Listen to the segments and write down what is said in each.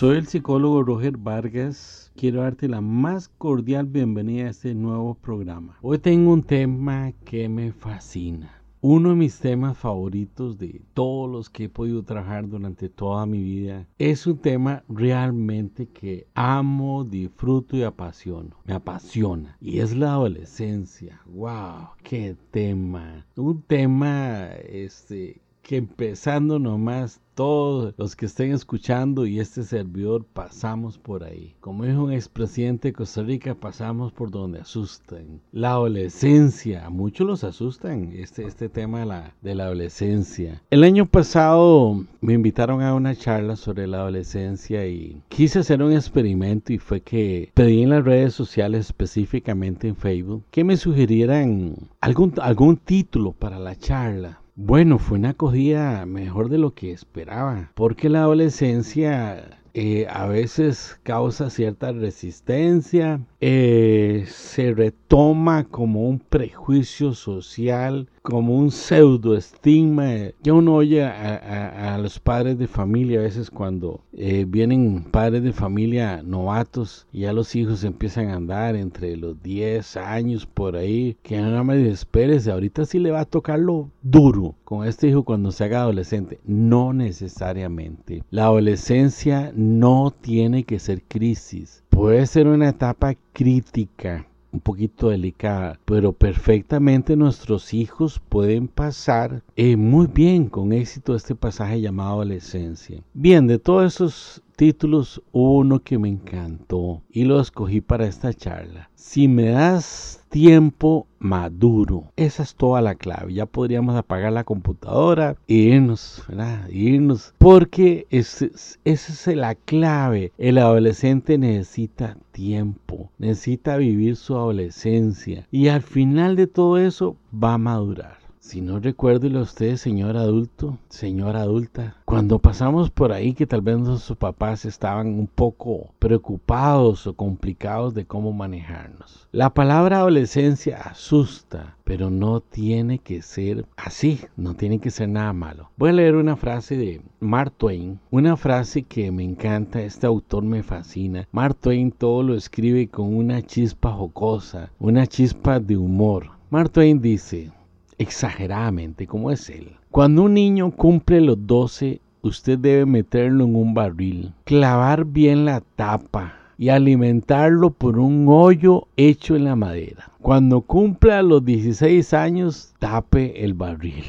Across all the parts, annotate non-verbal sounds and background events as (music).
Soy el psicólogo Roger Vargas. Quiero darte la más cordial bienvenida a este nuevo programa. Hoy tengo un tema que me fascina. Uno de mis temas favoritos de todos los que he podido trabajar durante toda mi vida es un tema realmente que amo, disfruto y apasiono. Me apasiona. Y es la adolescencia. ¡Wow! ¡Qué tema! Un tema este, que empezando nomás todos los que estén escuchando y este servidor pasamos por ahí. Como dijo un expresidente de Costa Rica, pasamos por donde asustan. La adolescencia, a muchos los asustan este, este tema de la, de la adolescencia. El año pasado me invitaron a una charla sobre la adolescencia y quise hacer un experimento y fue que pedí en las redes sociales, específicamente en Facebook, que me sugirieran algún, algún título para la charla. Bueno, fue una acogida mejor de lo que esperaba, porque la adolescencia eh, a veces causa cierta resistencia, eh, se retoma como un prejuicio social, como un pseudo estigma. Ya uno oye a, los padres de familia a veces cuando eh, vienen padres de familia novatos y ya los hijos empiezan a andar entre los 10 años por ahí, que no me desesperes, ahorita sí le va a tocar lo duro con este hijo cuando se haga adolescente. No necesariamente. La adolescencia no tiene que ser crisis. Puede ser una etapa crítica un poquito delicada, pero perfectamente nuestros hijos pueden pasar eh, muy bien con éxito este pasaje llamado adolescencia. Bien, de todos esos títulos, uno que me encantó y lo escogí para esta charla. Si me das tiempo maduro. Esa es toda la clave. Ya podríamos apagar la computadora e irnos, ¿verdad? Irnos. Porque esa es la clave. El adolescente necesita tiempo. Necesita vivir su adolescencia. Y al final de todo eso va a madurar. Si no recuérdelo a usted, señor adulto, señora adulta, cuando pasamos por ahí que tal vez nuestros papás estaban un poco preocupados o complicados de cómo manejarnos. La palabra adolescencia asusta, pero no tiene que ser así, no tiene que ser nada malo. Voy a leer una frase de Mark Twain, una frase que me encanta, este autor me fascina. Mark Twain todo lo escribe con una chispa jocosa, una chispa de humor. Mark Twain dice, exageradamente como es él. Cuando un niño cumple los 12, usted debe meterlo en un barril, clavar bien la tapa y alimentarlo por un hoyo hecho en la madera. Cuando cumpla los 16 años, tape el barril.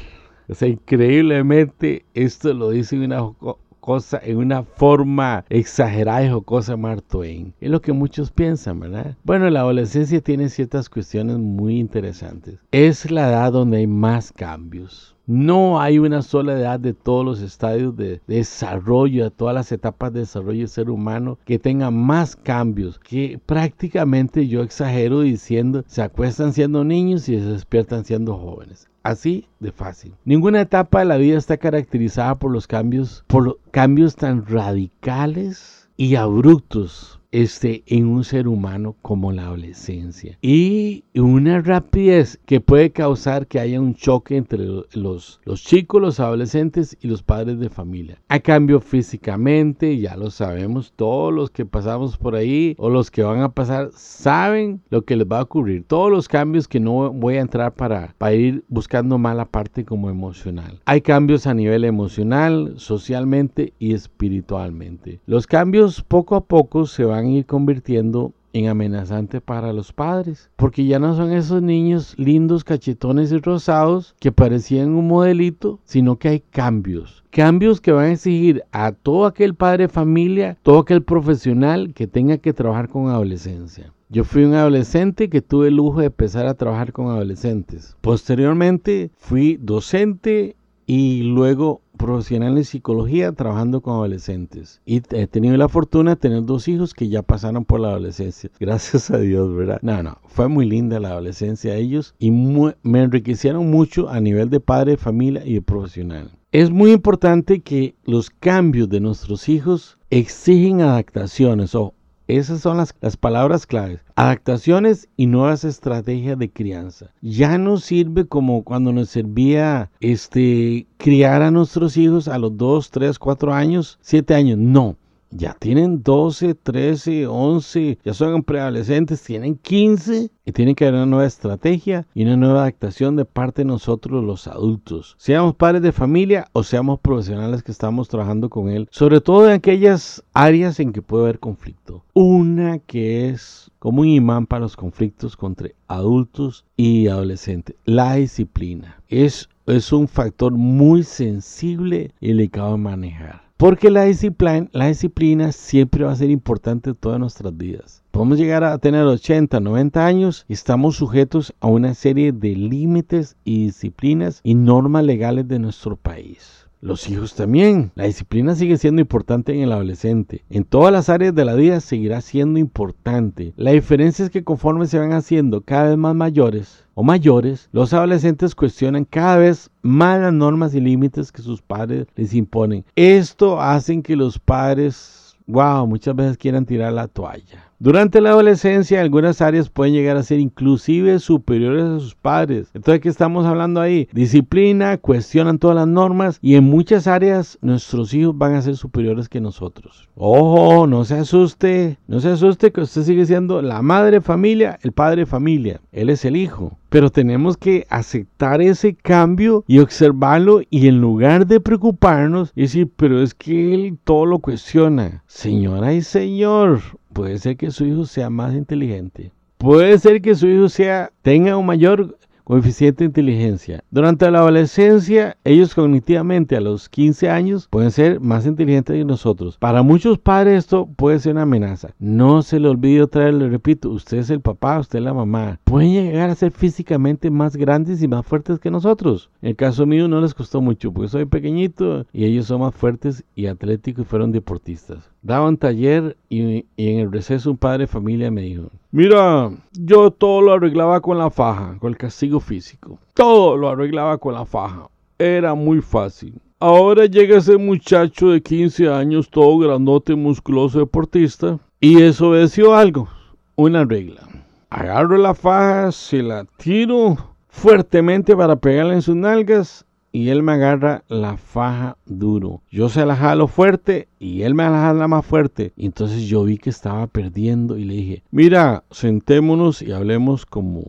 O sea, increíblemente esto lo dice una cosa, en una forma exagerada y jocosa Mark Twain. Es lo que muchos piensan, ¿verdad? Bueno, la adolescencia tiene ciertas cuestiones muy interesantes. Es la edad donde hay más cambios. No hay una sola edad de todos los estadios de, desarrollo, de todas las etapas de desarrollo del ser humano que tenga más cambios, que prácticamente yo exagero diciendo se acuestan siendo niños y se despiertan siendo jóvenes. Así de fácil. Ninguna etapa de la vida está caracterizada por los cambios, por cambios tan radicales y abruptos este, en un ser humano como la adolescencia. Y una rapidez que puede causar que haya un choque entre los, los chicos, los adolescentes y los padres de familia. A cambio físicamente, ya lo sabemos, todos los que pasamos por ahí o los que van a pasar saben lo que les va a ocurrir. Todos los cambios que no voy a entrar para, para ir buscando mala parte como emocional. Hay cambios a nivel emocional, socialmente y espiritualmente. Los cambios poco a poco se van ir convirtiendo en amenazante para los padres, porque ya no son esos niños lindos, cachetones y rosados que parecían un modelito, sino que hay cambios, cambios que van a exigir a todo aquel padre familia, todo aquel profesional que tenga que trabajar con adolescencia. Yo fui un adolescente que tuve el lujo de empezar a trabajar con adolescentes. Posteriormente fui docente y luego profesional en psicología trabajando con adolescentes. Y he tenido la fortuna de tener dos hijos que ya pasaron por la adolescencia. (laughs) Gracias a Dios, ¿verdad? No, no, fue muy linda la adolescencia de ellos y me enriquecieron mucho a nivel de padre, familia y de profesional. Es muy importante que los cambios de nuestros hijos exigen adaptaciones o esas son las, las, palabras claves. Adaptaciones y nuevas estrategias de crianza. Ya no sirve como cuando nos servía este, criar a nuestros hijos a los 2, 3, 4 años, 7 años. No. Ya tienen 12, 13, 11, ya son preadolescentes, tienen 15 y tiene que haber una nueva estrategia y una nueva adaptación de parte de nosotros los adultos. Seamos padres de familia o seamos profesionales que estamos trabajando con él, sobre todo en aquellas áreas en que puede haber conflicto. Una que es como un imán para los conflictos entre adultos y adolescentes, la disciplina. Es, es un factor muy sensible y delicado de manejar. Porque la disciplina, siempre va a ser importante en todas nuestras vidas. Podemos llegar a tener 80, 90 años y estamos sujetos a una serie de límites y disciplinas y normas legales de nuestro país. Los hijos también. La disciplina sigue siendo importante en el adolescente. En todas las áreas de la vida seguirá siendo importante. La diferencia es que conforme se van haciendo cada vez más mayores o mayores, los adolescentes cuestionan cada vez más las normas y límites que sus padres les imponen. Esto hace que los padres, wow, muchas veces quieran tirar la toalla. Durante la adolescencia, algunas áreas pueden llegar a ser inclusive superiores a sus padres. Entonces, ¿qué estamos hablando ahí? Disciplina, cuestionan todas las normas y en muchas áreas nuestros hijos van a ser superiores que nosotros. Ojo, no se asuste, no se asuste que usted sigue siendo la madre familia, el padre familia. Él es el hijo. Pero tenemos que aceptar ese cambio y observarlo y en lugar de preocuparnos, decir, pero es que él todo lo cuestiona. Señora y señor, puede ser que su hijo sea más inteligente. Puede ser que su hijo sea, tenga un mayor coeficiente de inteligencia. Durante la adolescencia, ellos cognitivamente a los 15 años pueden ser más inteligentes que nosotros. Para muchos padres esto puede ser una amenaza. No se le olvide otra vez, le repito, usted es el papá, usted es la mamá. Pueden llegar a ser físicamente más grandes y más fuertes que nosotros. En el caso mío no les costó mucho, porque soy pequeñito y ellos son más fuertes y atléticos y fueron deportistas. Daba un taller y, en el receso un padre de familia me dijo, Mira, yo todo lo arreglaba con la faja, con el castigo físico. Todo lo arreglaba con la faja. Era muy fácil. Ahora llega ese muchacho de 15 años, todo grandote, musculoso, deportista, y desobedeció algo, una regla. Agarro la faja, se la tiro fuertemente para pegarle en sus nalgas y él me agarra la faja duro. Yo se la jalo fuerte y él me la más fuerte. Y entonces yo vi que estaba perdiendo y le dije, mira, sentémonos y hablemos como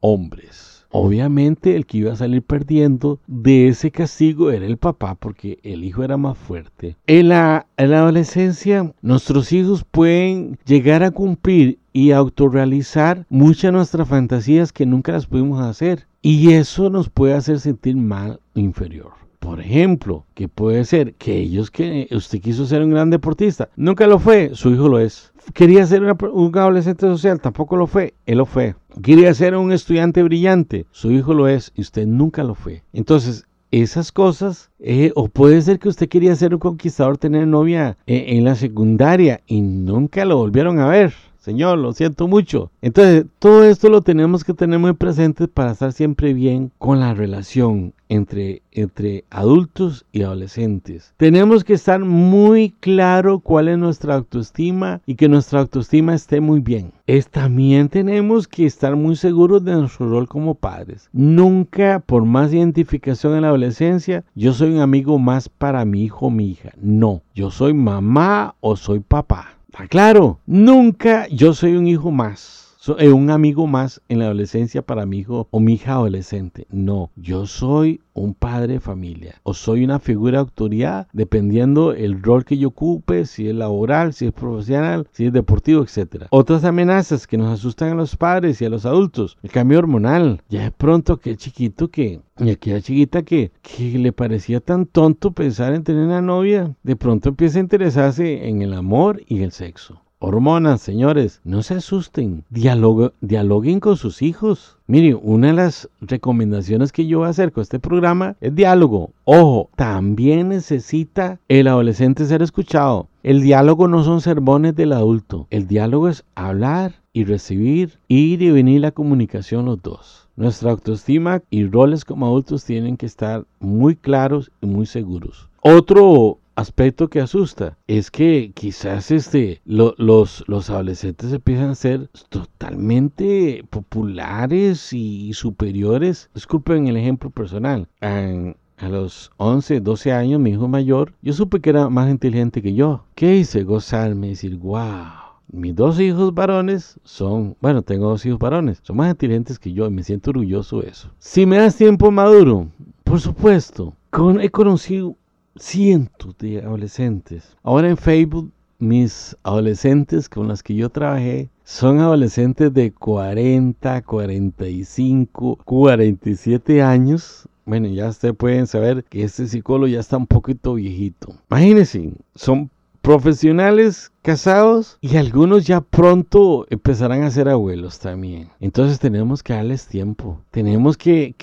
hombres. Obviamente el que iba a salir perdiendo de ese castigo era el papá porque el hijo era más fuerte. En la, en la adolescencia nuestros hijos pueden llegar a cumplir y autorrealizar muchas de nuestras fantasías que nunca las pudimos hacer. Y eso nos puede hacer sentir mal o inferior. Por ejemplo, que puede ser que ellos que usted quiso ser un gran deportista, nunca lo fue, su hijo lo es. Quería ser un adolescente social, tampoco lo fue, él lo fue. Quería ser un estudiante brillante, su hijo lo es y usted nunca lo fue. Entonces, esas cosas, eh, o puede ser que usted quería ser un conquistador, tener novia eh, en la secundaria y nunca lo volvieron a ver. Señor, lo siento mucho. Entonces, todo esto lo tenemos que tener muy presente para estar siempre bien con la relación entre, entre adultos y adolescentes. Tenemos que estar muy claro cuál es nuestra autoestima y que nuestra autoestima esté muy bien. Es, también tenemos que estar muy seguros de nuestro rol como padres. Nunca, por más identificación en la adolescencia, yo soy un amigo más para mi hijo o mi hija. No, yo soy mamá o soy papá. Ah, claro, nunca yo soy un hijo más, soy un amigo más en la adolescencia para mi hijo o mi hija adolescente. No, yo soy un padre de familia o soy una figura de autoridad dependiendo el rol que yo ocupe, si es laboral, si es profesional, si es deportivo, etc. Otras amenazas que nos asustan a los padres y a los adultos, el cambio hormonal. Ya de pronto aquel chiquito que, y aquella chiquita que, que le parecía tan tonto pensar en tener una novia, de pronto empieza a interesarse en el amor y el sexo. Hormonas, señores, no se asusten, dialoguen con sus hijos. Mire, una de las recomendaciones que yo voy a este programa es diálogo. Ojo, también necesita el adolescente ser escuchado. El diálogo no son sermones del adulto. El diálogo es hablar y recibir, ir y venir la comunicación los dos. Nuestra autoestima y roles como adultos tienen que estar muy claros y muy seguros. Otro aspecto que asusta es que quizás este, los, los adolescentes empiezan a ser totalmente populares y superiores. Disculpen el ejemplo personal. a los 11, 12 años, mi hijo mayor, yo supe que era más inteligente que yo. ¿Qué hice? Gozarme y decir, wow. Mis dos hijos varones son, bueno, tengo dos hijos varones, son más inteligentes que yo y me siento orgulloso de eso. Si me das tiempo maduro, por supuesto, he conocido cientos de adolescentes. Ahora en Facebook, mis adolescentes con las que yo trabajé son adolescentes de 40, 45, 47 años. Bueno, ya ustedes pueden saber que este psicólogo ya está un poquito viejito. Imagínense, son profesionales casados y algunos ya pronto empezarán a ser abuelos también. Entonces tenemos que darles tiempo. Tenemos que,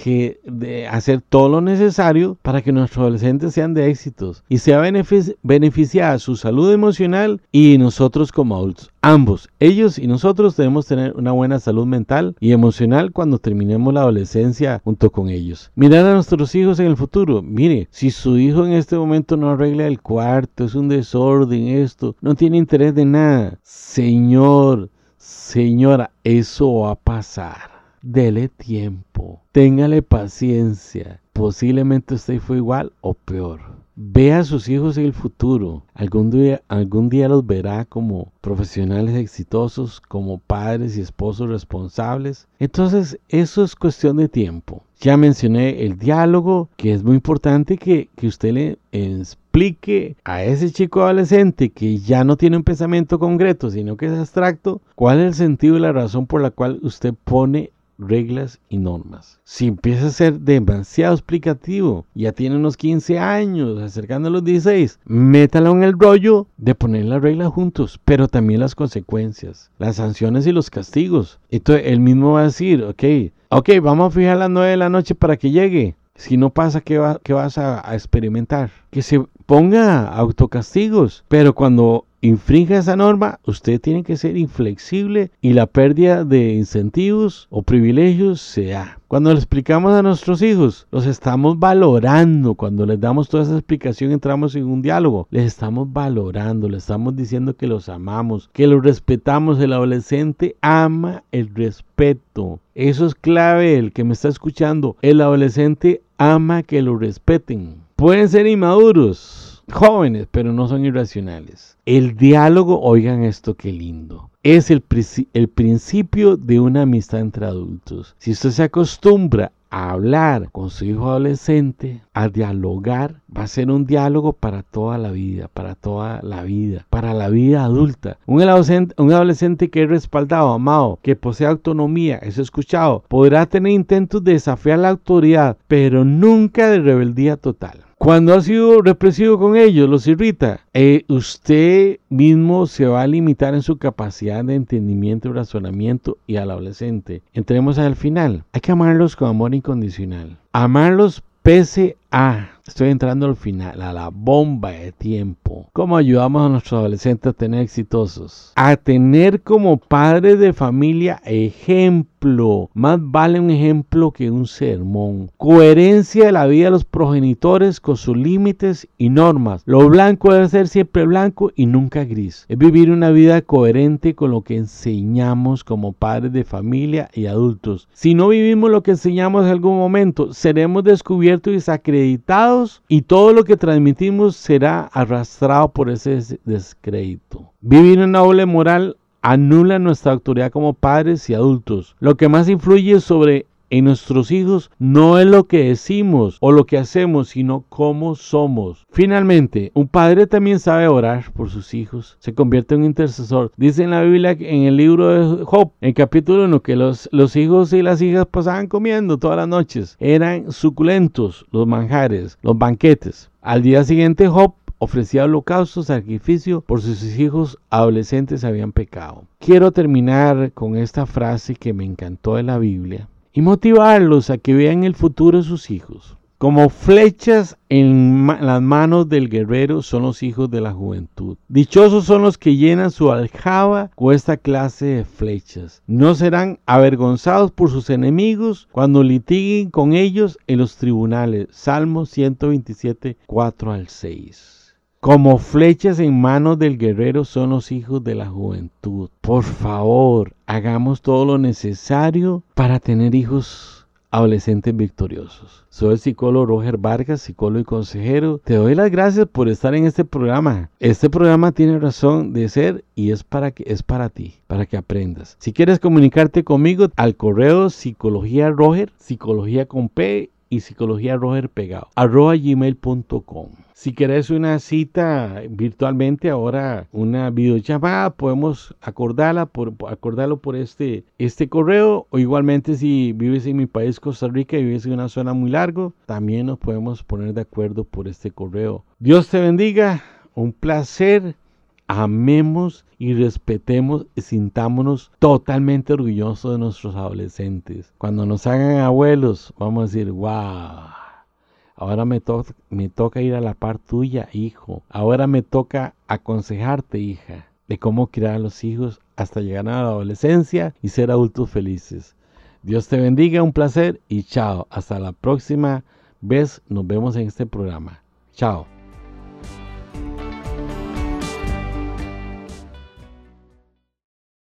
hacer todo lo necesario para que nuestros adolescentes sean de éxitos y sea beneficiada su salud emocional y nosotros como adultos. Ambos, ellos y nosotros debemos tener una buena salud mental y emocional cuando terminemos la adolescencia junto con ellos. Mirar a nuestros hijos en el futuro. Mire, si su hijo en este momento no arregla el cuarto, es un desorden, esto, no tiene interés de nada. Señor, señora, eso va a pasar. Dele tiempo. Téngale paciencia. Posiblemente usted fue igual o peor. Ve a sus hijos en el futuro. Algún día, algún día los verá como profesionales exitosos, como padres y esposos responsables. Entonces, eso es cuestión de tiempo. Ya mencioné el diálogo, que es muy importante que, que usted le explique a ese chico adolescente que ya no tiene un pensamiento concreto, sino que es abstracto, cuál es el sentido y la razón por la cual usted pone reglas y normas. Si empieza a ser demasiado explicativo, ya tiene unos 15 años, acercando a los 16, métalo en el rollo de poner las reglas juntos, pero también las consecuencias, las sanciones y los castigos. Entonces él mismo va a decir, ok, ok, vamos a fijar las 9 de la noche para que llegue. Si no pasa, ¿qué, va, vas a, a experimentar? Que se ponga autocastigos, pero cuando infrinja esa norma, usted tiene que ser inflexible y la pérdida de incentivos o privilegios se da. Cuando le explicamos a nuestros hijos, los estamos valorando. Cuando les damos toda esa explicación, entramos en un diálogo. Les estamos valorando, les estamos diciendo que los amamos, que los respetamos. El adolescente ama el respeto. Eso es clave, el que me está escuchando. El adolescente ama que lo respeten. Pueden ser inmaduros, jóvenes, pero no son irracionales. El diálogo, oigan esto qué lindo, es el, principio de una amistad entre adultos. Si usted se acostumbra a hablar con su hijo adolescente, a dialogar, va a ser un diálogo para toda la vida, para toda la vida, para la vida adulta. Un adolescente, un adolescente que es respaldado, amado, que posee autonomía, es escuchado, podrá tener intentos de desafiar la autoridad, pero nunca de rebeldía total. Cuando ha sido represivo con ellos, los irrita, eh, usted mismo se va a limitar en su capacidad de entendimiento y razonamiento y al adolescente. Entremos al final. Hay que amarlos con amor incondicional. Amarlos pese a Estoy entrando al final, a la bomba de tiempo. ¿Cómo ayudamos a nuestros adolescentes a tener exitosos? A tener como padres de familia ejemplo. Más vale un ejemplo que un sermón. Coherencia de la vida de los progenitores con sus límites y normas. Lo blanco debe ser siempre blanco y nunca gris. Es vivir una vida coherente con lo que enseñamos como padres de familia y adultos. Si no vivimos lo que enseñamos en algún momento, seremos descubiertos y desacreditados y todo lo que transmitimos será arrastrado por ese descrédito. Vivir una doble moral anula nuestra autoridad como padres y adultos. Lo que más influye sobre en nuestros hijos no es lo que decimos o lo que hacemos, sino cómo somos. Finalmente, un padre también sabe orar por sus hijos, se convierte en un intercesor. Dice en la Biblia, en el libro de Job, en capítulo 1, que los, los hijos y las hijas pasaban comiendo todas las noches. Eran suculentos los manjares, los banquetes. Al día siguiente, Job ofrecía holocausto, sacrificio por sus hijos adolescentes habían pecado. Quiero terminar con esta frase que me encantó de la Biblia y motivarlos a que vean el futuro de sus hijos. Como flechas en las manos del guerrero son los hijos de la juventud. Dichosos son los que llenan su aljaba con esta clase de flechas. No serán avergonzados por sus enemigos cuando litiguen con ellos en los tribunales. Salmo 127, 4 al 6. Como flechas en manos del guerrero son los hijos de la juventud. Por favor, hagamos todo lo necesario para tener hijos adolescentes victoriosos. Soy el psicólogo Roger Vargas, psicólogo y consejero. Te doy las gracias por estar en este programa. Este programa tiene razón de ser y es para que es para ti, para que aprendas. Si quieres comunicarte conmigo al correo psicología Roger, psicología con P y psicología Roger pegado, arroba gmail.com. Si querés una cita virtualmente, ahora una videollamada, podemos acordarla por, acordarlo por este, este correo. O igualmente si vives en mi país, Costa Rica, y vives en una zona muy larga, también nos podemos poner de acuerdo por este correo. Dios te bendiga. Un placer amemos y respetemos y sintámonos totalmente orgullosos de nuestros adolescentes. Cuando nos hagan abuelos, vamos a decir, wow. Ahora me, toca ir a la par tuya, hijo. Ahora me toca aconsejarte, hija, de cómo criar a los hijos hasta llegar a la adolescencia y ser adultos felices. Dios te bendiga, un placer y chao. Hasta la próxima vez nos vemos en este programa. Chao.